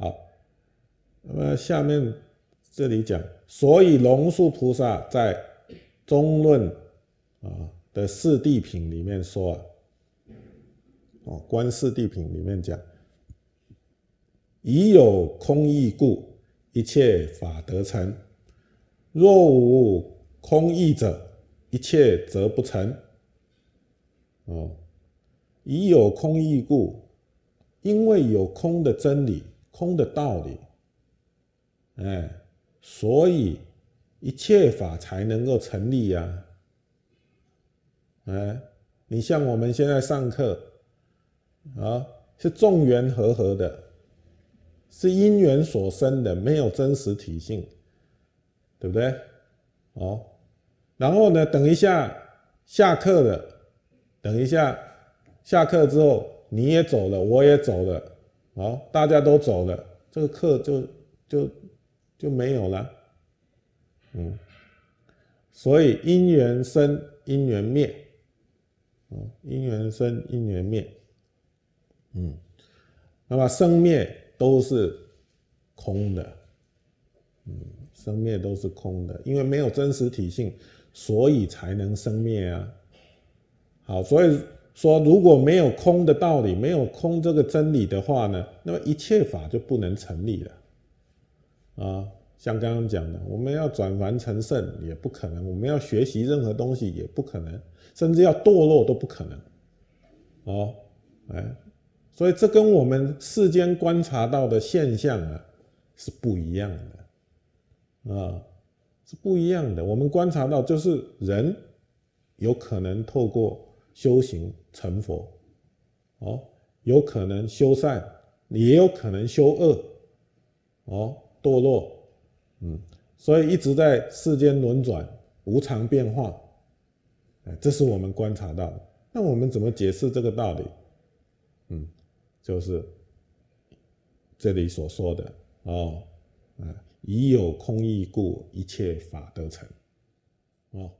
好，那么下面这里讲，所以龙树菩萨在中论啊的四谛品里面说啊，哦，观四谛品里面讲，已有空义故，一切法得成；若无空义者，一切则不成。哦，已有空义故，因为有空的真理、空的道理，哎，所以一切法才能够成立呀。哎，你像我们现在上课啊，是众缘和合的，是因缘所生的，没有真实体性，对不对？哦，然后呢，等一下下课了。等一下，下课之后你也走了，我也走了，好，大家都走了，这个课就就就没有了，嗯，所以因缘生，因缘灭，嗯，因缘生，因缘灭，嗯，那么生灭都是空的，嗯，生灭都是空的，因为没有真实体性，所以才能生灭啊。好，所以说如果没有空的道理，没有空这个真理的话呢，那么一切法就不能成立了。啊，像刚刚讲的，我们要转凡成圣也不可能，我们要学习任何东西也不可能，甚至要堕落都不可能。哦，哎，所以这跟我们世间观察到的现象啊是不一样的，啊，是不一样的。我们观察到就是人有可能透过修行成佛，哦，有可能修善，也有可能修恶，哦，堕落，嗯，所以一直在世间轮转，无常变化，这是我们观察到的。那我们怎么解释这个道理？嗯，就是这里所说的哦，啊，已有空义故，一切法得成，哦。